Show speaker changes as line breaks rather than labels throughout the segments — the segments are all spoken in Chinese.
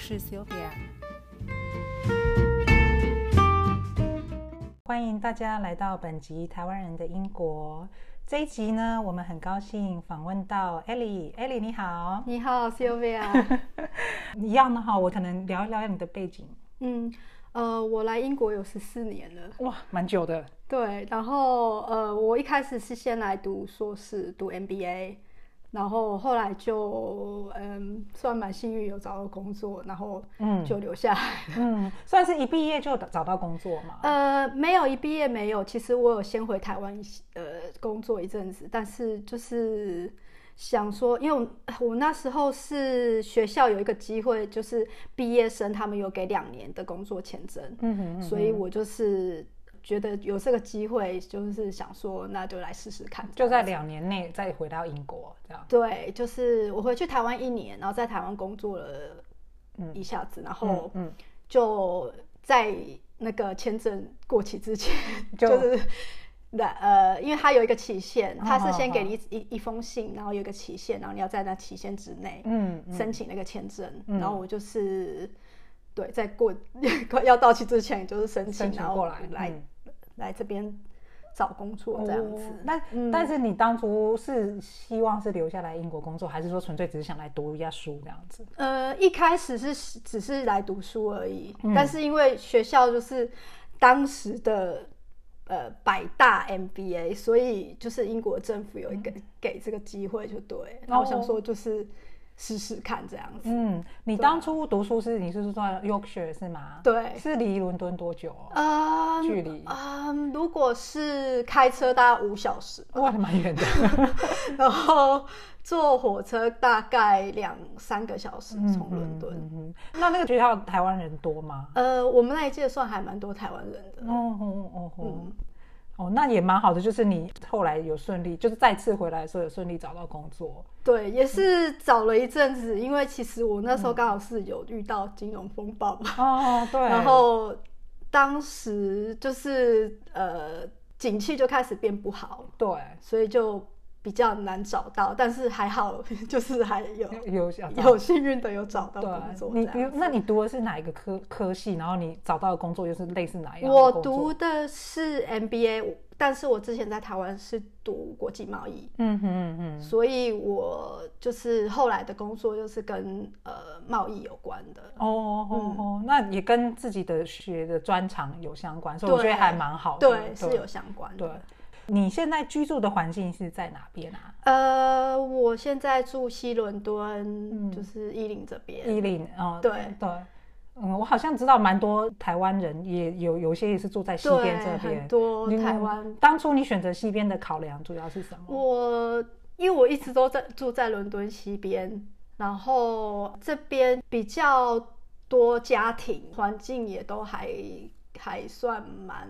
是 Sylvia。欢迎大家来到本集《台湾人的英国》这一集呢，我们很高兴访问到 Ellie。Ellie 你好，
你好 Sylvia。
一样的哈，我可能聊一聊你的背景。
嗯，呃，我来英国有十四年了，
哇，蛮久的。
对，然后呃，我一开始是先来读硕士，读 MBA。然后后来就嗯，算蛮幸运有找到工作，然后嗯就留下来。
嗯，算是一毕业就找到工作嘛？
呃，没有一毕业没有。其实我有先回台湾呃工作一阵子，但是就是想说，因为我我那时候是学校有一个机会，就是毕业生他们有给两年的工作签证，嗯哼，所以我就是。觉得有这个机会，就是想说，那就来试试看。
就在两年内再回到英国，这样。
对，就是我回去台湾一年，然后在台湾工作了一下子，然后就在那个签证过期之前，就是那呃，因为他有一个期限，他是先给你一一封信，然后有一个期限，然后你要在那期限之内，嗯，申请那个签证。然后我就是对，在过 快要到期之前，就是申请，然后来。来这边找工作这样子，
那但是你当初是希望是留下来英国工作，还是说纯粹只是想来读一下书这样子？
呃，一开始是只是来读书而已，但是因为学校就是当时的呃百大 MBA，所以就是英国政府有一个给这个机会就对，那我想说就是。试试看这样子。嗯，
你当初读书是你是住在 Yorkshire 是吗？
对，
是离伦敦多久啊？距离
啊，如果是开车大概五小时，
哇，蛮远的。
然后坐火车大概两三个小时从伦敦。
那那个学校台湾人多吗？
呃，我们那一届算还蛮多台湾人的。哦哦哦
哦。哦，那也蛮好的，就是你后来有顺利，就是再次回来的时候有顺利找到工作。
对，也是找了一阵子，因为其实我那时候刚好是有遇到金融风暴嘛。哦，对。然后当时就是呃，景气就开始变不好。
对，
所以就。比较难找到，但是还好，就是还有
有
有幸运的有找到工作。
你那你读的是哪一个科科系？然后你找到的工作又是类似哪样？
我读的是 MBA，但是我之前在台湾是读国际贸易。嗯哼嗯哼，所以我就是后来的工作就是跟呃贸易有关的。哦
哦哦，那也跟自己的学的专长有相关，所以我觉得还蛮好
的。对，是有相关的。
对。你现在居住的环境是在哪边啊？
呃，我现在住西伦敦，就是伊林这边。
伊林，
哦，对
对，嗯，我好像知道蛮多台湾人，也有有些也是住在西边这边。
很多台湾。
当初你选择西边的考量主要是什么？
我因为我一直都在住在伦敦西边，然后这边比较多家庭，环境也都还还算蛮。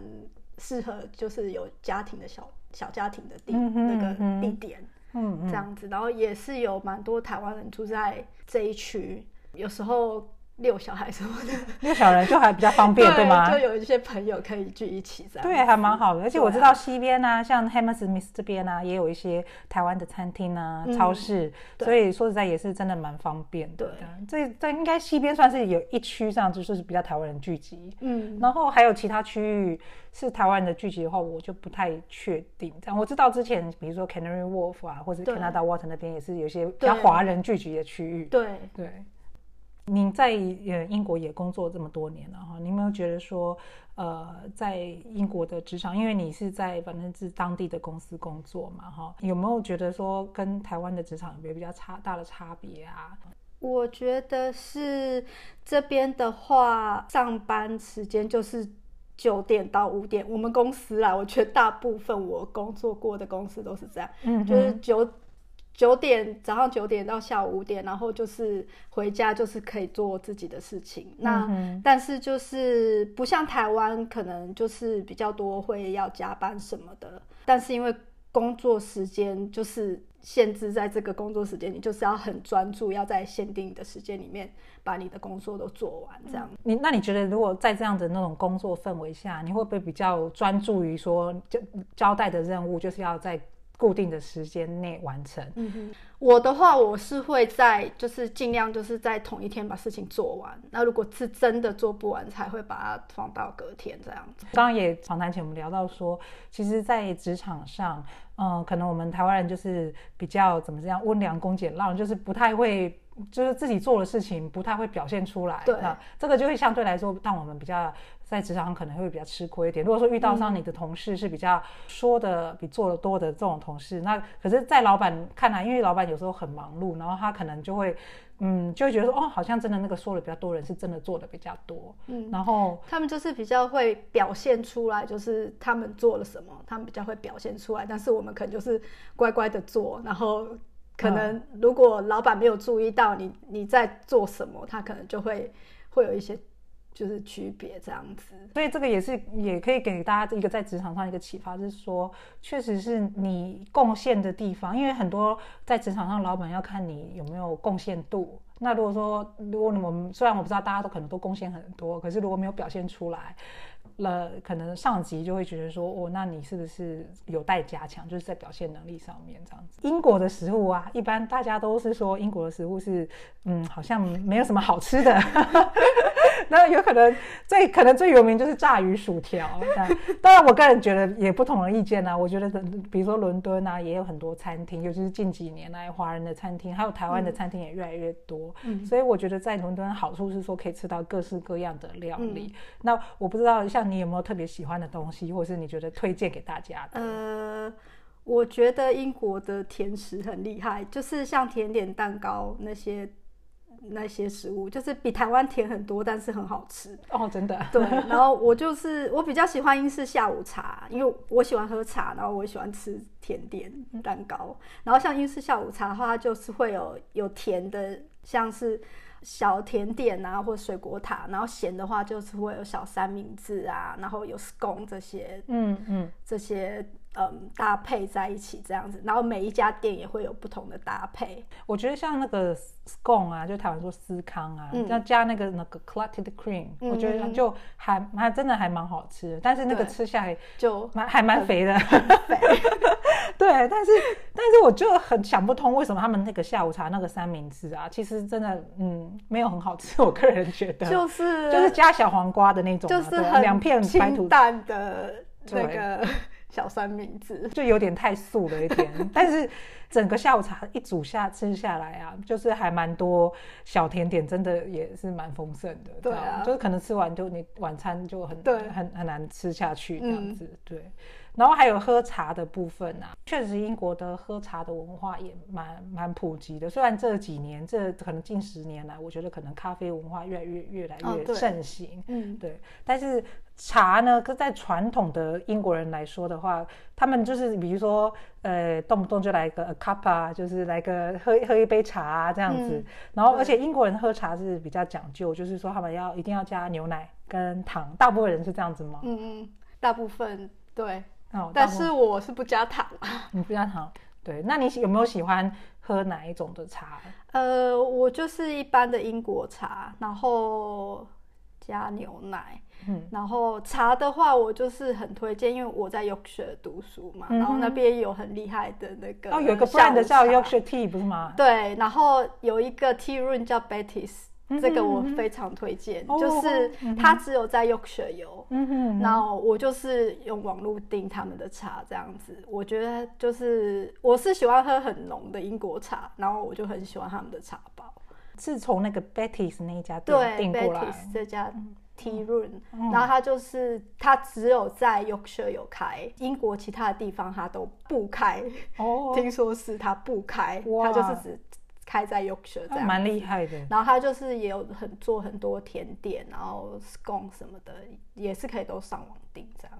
适合就是有家庭的小小家庭的地那个地点，嗯，这样子，然后也是有蛮多台湾人住在这一区，有时候。遛小孩什么的，
遛小人就还比较方便，对吗？
就有一些朋友可以聚一起这样。
对，还蛮好的。而且我知道西边啊，像 Hammersmith 这边啊，也有一些台湾的餐厅啊、超市，所以说实在也是真的蛮方便的。这这应该西边算是有一区上就是比较台湾人聚集，嗯，然后还有其他区域是台湾的聚集的话，我就不太确定。这样我知道之前比如说 Canary Wharf 啊，或者 Canada Water 那边也是有些比较华人聚集的区域。
对
对。你在呃英国也工作这么多年了哈，你有没有觉得说，呃，在英国的职场，因为你是在反正是当地的公司工作嘛哈，有没有觉得说跟台湾的职场有没有比较差大的差别啊？
我觉得是这边的话，上班时间就是九点到五点，我们公司啦，我觉得大部分我工作过的公司都是这样，嗯，就是九。九点早上九点到下午五点，然后就是回家就是可以做自己的事情。那但是就是不像台湾，可能就是比较多会要加班什么的。但是因为工作时间就是限制在这个工作时间，你就是要很专注，要在限定的时间里面把你的工作都做完。这样，
你那你觉得如果在这样的那种工作氛围下，你会不会比较专注于说交交代的任务，就是要在固定的时间内完成。
嗯哼，我的话，我是会在就是尽量就是在同一天把事情做完。那如果是真的做不完，才会把它放到隔天这样子。
刚刚也访谈前我们聊到说，其实，在职场上，嗯，可能我们台湾人就是比较怎么这样温良恭俭让，就是不太会。就是自己做的事情不太会表现出来，那这个就会相对来说让我们比较在职场上可能会比较吃亏一点。如果说遇到上你的同事是比较说的比做的多的这种同事，那可是，在老板看来，因为老板有时候很忙碌，然后他可能就会，嗯，就会觉得说，哦，好像真的那个说的比较多人是真的做的比较多，嗯，然后
他们就是比较会表现出来，就是他们做了什么，他们比较会表现出来，但是我们可能就是乖乖的做，然后。可能如果老板没有注意到你你在做什么，他可能就会会有一些就是区别这样子。
所以这个也是也可以给大家一个在职场上一个启发，就是说，确实是你贡献的地方，因为很多在职场上老板要看你有没有贡献度。那如果说如果我们虽然我不知道大家都可能都贡献很多，可是如果没有表现出来。了，可能上级就会觉得说，哦，那你是不是有待加强，就是在表现能力上面这样子。英国的食物啊，一般大家都是说英国的食物是，嗯，好像没有什么好吃的。那有可能最可能最有名就是炸鱼薯条。当然，我个人觉得也不同的意见呢。我觉得，比如说伦敦啊，也有很多餐厅，尤其是近几年来华人的餐厅，还有台湾的餐厅也越来越多。嗯，所以我觉得在伦敦好处是说可以吃到各式各样的料理。那我不知道像你有没有特别喜欢的东西，或是你觉得推荐给大家的？
呃，我觉得英国的甜食很厉害，就是像甜点、蛋糕那些。那些食物就是比台湾甜很多，但是很好吃
哦，真的。
对，然后我就是我比较喜欢英式下午茶，因为我喜欢喝茶，然后我喜欢吃甜点蛋糕。然后像英式下午茶的话，就是会有有甜的，像是小甜点啊，或水果塔；然后咸的话，就是会有小三明治啊，然后有 scone 这些，嗯嗯，这些。嗯，搭配在一起这样子，然后每一家店也会有不同的搭配。
我觉得像那个 scone 啊，就台湾说司康啊，要加那个那个 clotted cream，我觉得就还还真的还蛮好吃。但是那个吃下来就蛮还蛮肥的。对，但是但是我就很想不通，为什么他们那个下午茶那个三明治啊，其实真的嗯没有很好吃。我个人觉得
就是
就是加小黄瓜的那种，
就是
两片
白土蛋的那个。小三明治
就有点太素了一点，但是整个下午茶一煮下吃下来啊，就是还蛮多小甜点，真的也是蛮丰盛的。
对啊，
就是可能吃完就你晚餐就很很很难吃下去这样子。对。然后还有喝茶的部分啊，确实英国的喝茶的文化也蛮蛮普及的。虽然这几年，这可能近十年来，我觉得可能咖啡文化越来越越来越盛行。嗯，对。但是茶呢，可在传统的英国人来说的话，他们就是比如说，呃，动不动就来个 a cup 啊，就是来个喝喝一杯茶啊这样子。然后，而且英国人喝茶是比较讲究，就是说他们要一定要加牛奶跟糖。大部分人是这样子吗？
嗯嗯，大部分对。哦但是我是不加糖
你不加糖，对？那你有没有喜欢喝哪一种的茶？
呃，我就是一般的英国茶，然后加牛奶。嗯，然后茶的话，我就是很推荐，因为我在 Yorkshire 读书嘛，然后那边有很厉害的那个
哦，有个 brand 叫 Yorkshire Tea 不是吗？
对，然后有一个 Tea Room 叫 Betty's。这个我非常推荐，就是它只有在 Yorkshire 有，嗯然后我就是用网络订他们的茶这样子。我觉得就是我是喜欢喝很浓的英国茶，然后我就很喜欢他们的茶包。
是从那个 Betty's 那一家店订过来，
这家 Tea Room，然后它就是它只有在 Yorkshire 有开，英国其他的地方它都不开。哦，听说是它不开，它就是只。开在 Yorkshire 这样，
蛮厉害的。
然后他就是也有很做很多甜点，然后 scone 什么的，也是可以都上网订这样。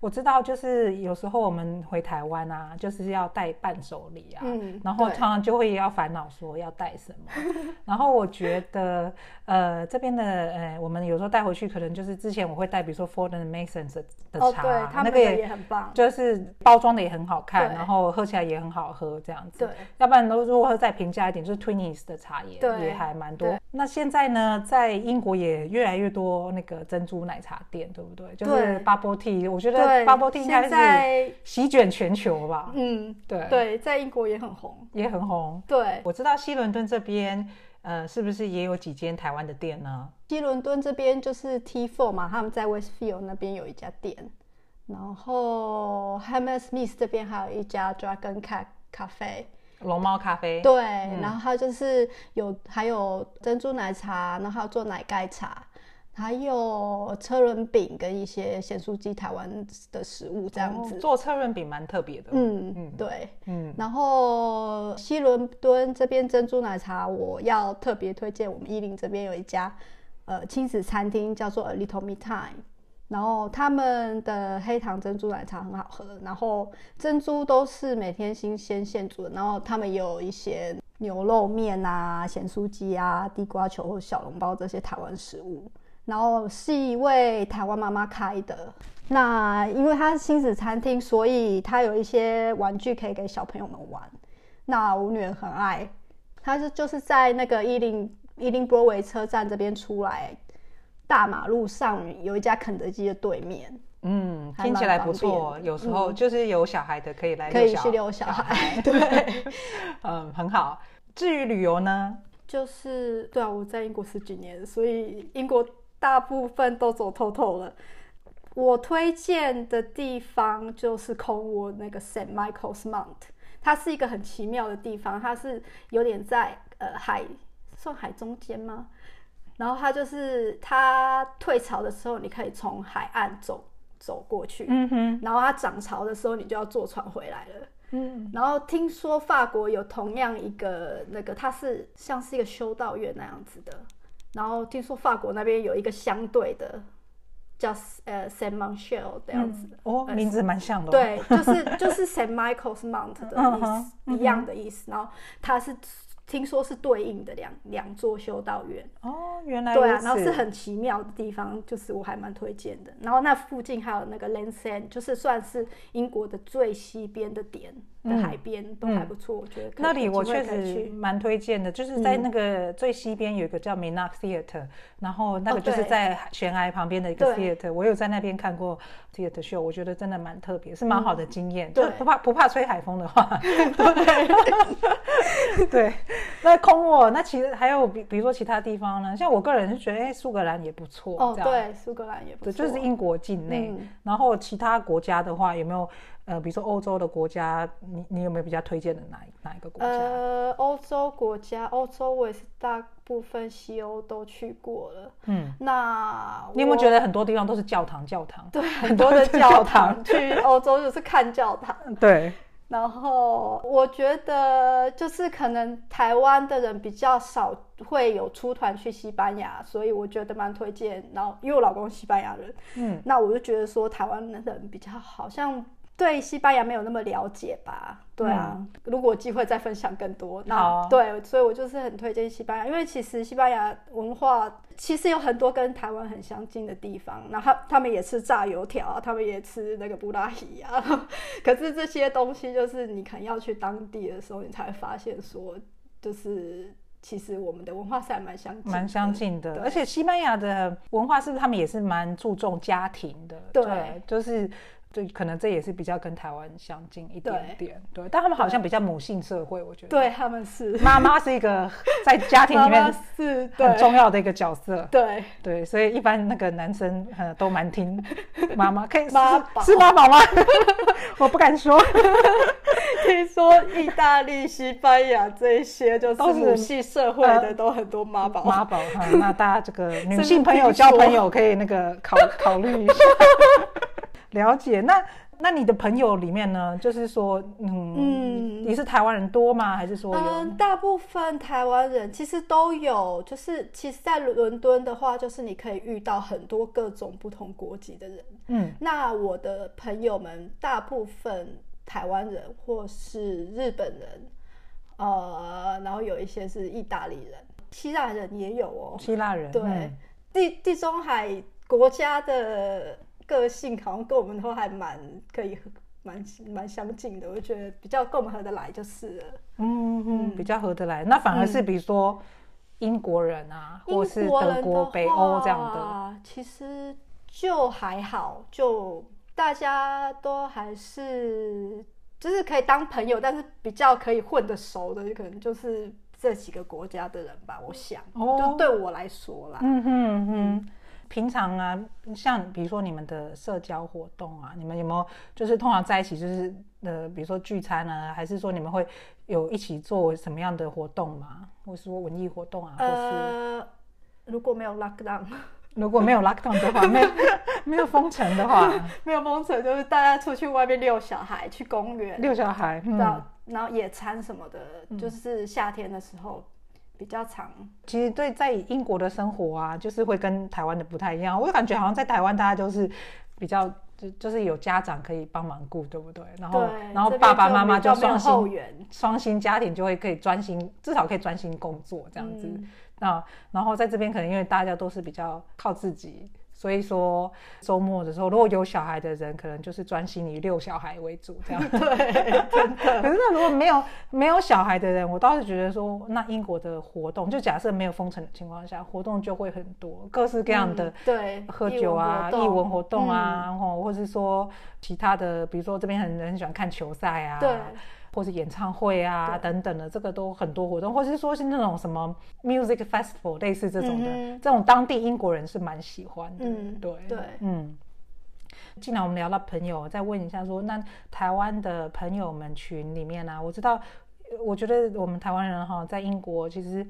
我知道，就是有时候我们回台湾啊，就是要带伴手礼啊，然后常常就会要烦恼说要带什么。然后我觉得，呃，这边的，呃，我们有时候带回去，可能就是之前我会带，比如说 Ford and Mason 的的茶，
那个也很棒，
就是包装的也很好看，然后喝起来也很好喝，这样子。
对，
要不然都如果再平价一点，就是 Twinings 的茶也也还蛮多。那现在呢，在英国也越来越多那个珍珠奶茶店，对不对？就是 Bubble Tea，我觉得。Bubble tea 应该是席卷全球吧？嗯，对
对，在英国也很红，
也很红。
对，
我知道西伦敦这边，呃，是不是也有几间台湾的店呢？
西伦敦这边就是 T Four 嘛，他们在 Westfield 那边有一家店，然后 Hammersmith 这边还有一家 Dragon Cat 咖啡。
龙猫咖啡，
对，然后它就是有还有珍珠奶茶，然后还有做奶盖茶，还有车轮饼跟一些咸酥鸡，台湾的食物这样子。
做车轮饼蛮特别的，嗯
嗯，对，嗯。然后西伦敦这边珍珠奶茶，我要特别推荐我们伊林这边有一家呃亲子餐厅，叫做 A Little Me Time。然后他们的黑糖珍珠奶茶很好喝，然后珍珠都是每天新鲜现煮的。然后他们有一些牛肉面啊、咸酥鸡啊、地瓜球或小笼包这些台湾食物。然后是一位台湾妈妈开的。那因为它是亲子餐厅，所以它有一些玩具可以给小朋友们玩。那我女儿很爱，她是就是在那个伊林伊林波维车站这边出来。大马路上有一家肯德基的对面，
嗯，听起来不错。有时候就是有小孩的可以来，
可以去遛小孩，
对，嗯，很好。至于旅游呢，
就是对啊，我在英国十几年，所以英国大部分都走透透了。我推荐的地方就是空窝那个 Saint Michael's Mount，它是一个很奇妙的地方，它是有点在呃海，算海中间吗？然后它就是它退潮的时候，你可以从海岸走走过去。嗯哼。然后它涨潮的时候，你就要坐船回来了。嗯。然后听说法国有同样一个那个，它是像是一个修道院那样子的。然后听说法国那边有一个相对的，叫呃 Saint Michel 这样子。
哦，名字蛮像的。
对，就是就是 Saint Michael's Mount 的意思，一样的意思。然后它是。听说是对应的两两座修道院
哦，原来
对啊，然后是很奇妙的地方，就是我还蛮推荐的。然后那附近还有那个 l a n s e n 就是算是英国的最西边的点。的海边都还不错，我觉得
那里我确实蛮推荐的，就是在那个最西边有一个叫 Minak Theatre，然后那个就是在悬崖旁边的一个 theatre，我有在那边看过 theatre show，我觉得真的蛮特别，是蛮好的经验，就不怕不怕吹海风的话。对，那空沃，那其实还有比比如说其他地方呢，像我个人是觉得，哎，苏格兰也不错。
哦，对，苏格兰也不错，
就是英国境内，然后其他国家的话有没有？呃，比如说欧洲的国家，你你有没有比较推荐的哪哪一个国家？
呃，欧洲国家，欧洲我也是大部分西欧都去过了。嗯，那
你有没有觉得很多地方都是教堂？教堂
对，很多的教堂。去欧洲就是看教堂。
对。
然后我觉得就是可能台湾的人比较少会有出团去西班牙，所以我觉得蛮推荐。然后因为我老公西班牙人，嗯，那我就觉得说台湾的人比较好像。对西班牙没有那么了解吧？对啊，如果机会再分享更多，那对，所以我就是很推荐西班牙，因为其实西班牙文化其实有很多跟台湾很相近的地方。然后他们也吃炸油条，他们也吃那个布拉提啊。可是这些东西就是你可能要去当地的时候，你才会发现说，就是其实我们的文化是还蛮相近
蛮相近的。而且西班牙的文化是不是他们也是蛮注重家庭的？对，就是。就可能这也是比较跟台湾相近一点点，对，但他们好像比较母性社会，我觉得。
对，他们是
妈妈是一个 在家庭里面
是
很重要的一个角色。
对
对，所以一般那个男生呃都蛮听妈妈，可以是妈宝吗？我不敢说。
听说意大利、西班牙这些就是母系社会的都很多妈宝。
妈宝哈，那大家这个女性朋友交朋友可以那个考考虑一下。了解，那那你的朋友里面呢？就是说，嗯，你是台湾人多吗？还是说，嗯，
大部分台湾人其实都有。就是其实，在伦敦的话，就是你可以遇到很多各种不同国籍的人。嗯，那我的朋友们大部分台湾人或是日本人，呃，然后有一些是意大利人、希腊人也有哦。
希腊人
对地地中海国家的。个性好像跟我们都还蛮可以蛮蛮相近的，我觉得比较跟我们合得来就是了。嗯
嗯，比较合得来。那反而是比如说英国人啊，或是德国、北欧这样的，
其实就还好，就大家都还是就是可以当朋友，但是比较可以混得熟的，可能就是这几个国家的人吧。我想，就对我来说啦。
嗯哼哼。平常啊，像比如说你们的社交活动啊，你们有没有就是通常在一起就是呃，比如说聚餐啊，还是说你们会有一起做什么样的活动吗？或是说文艺活动啊？呃，
如果没有 lockdown，
如果没有 lockdown 的话，没有没有封城的话，
没有封城，就是大家出去外面遛小孩，去公园
遛小孩，
然后然后野餐什么的，就是夏天的时候。比较长，
其实对在英国的生活啊，就是会跟台湾的不太一样。我就感觉好像在台湾，大家都是比较就就是有家长可以帮忙顾，对不对？然后然后爸爸妈妈就双薪双薪家庭就会可以专心，至少可以专心工作这样子。那然后在这边可能因为大家都是比较靠自己。所以说周末的时候，如果有小孩的人，可能就是专心以遛小孩为主，这样。
对，真的。
可是那如果没有没有小孩的人，我倒是觉得说，那英国的活动，就假设没有封城的情况下，活动就会很多，各式各样的，
对，
喝酒啊，艺文活动啊，然后或是说其他的，比如说这边很很喜欢看球赛啊，
对。
或是演唱会啊等等的，这个都很多活动，或者是说是那种什么 music festival 类似这种的，这种当地英国人是蛮喜欢的。嗯，对
对，嗯。
既然我们聊到朋友，再问一下说，那台湾的朋友们群里面呢，我知道，我觉得我们台湾人哈，在英国其实。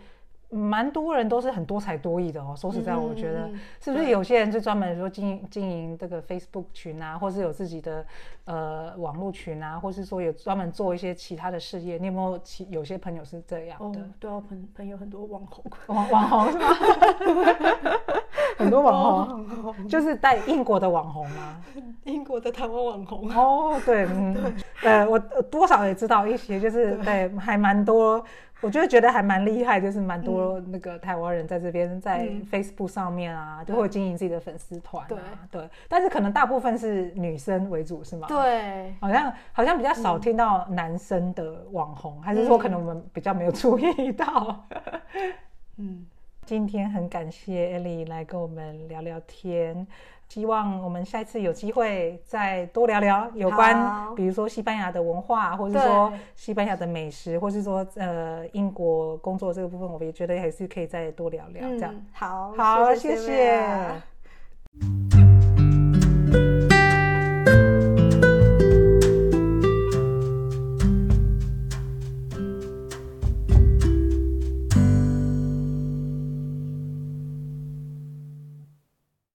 蛮多人都是很多才多艺的哦。说实在，我觉得是不是有些人就专门说经营经营这个 Facebook 群啊，或是有自己的呃网络群啊，或是说有专门做一些其他的事业？你有没有其有些朋友是这样的？
对啊，朋朋友很多网红，
网网红 是吗？很多网红，就是带英国的网红吗？
英国的台湾网红
哦，对，嗯，呃，我多少也知道一些，就是对，还蛮多。我觉得觉得还蛮厉害，就是蛮多那个台湾人在这边在 Facebook 上面啊，就会经营自己的粉丝团。对对，但是可能大部分是女生为主，是吗？
对，
好像好像比较少听到男生的网红，还是说可能我们比较没有注意到？嗯，今天很感谢 Ellie 来跟我们聊聊天。希望我们下一次有机会再多聊聊有关，比如说西班牙的文化，或者说西班牙的美食，或是说呃英国工作这个部分，我也觉得还是可以再多聊聊。这样，
好，
好，谢谢。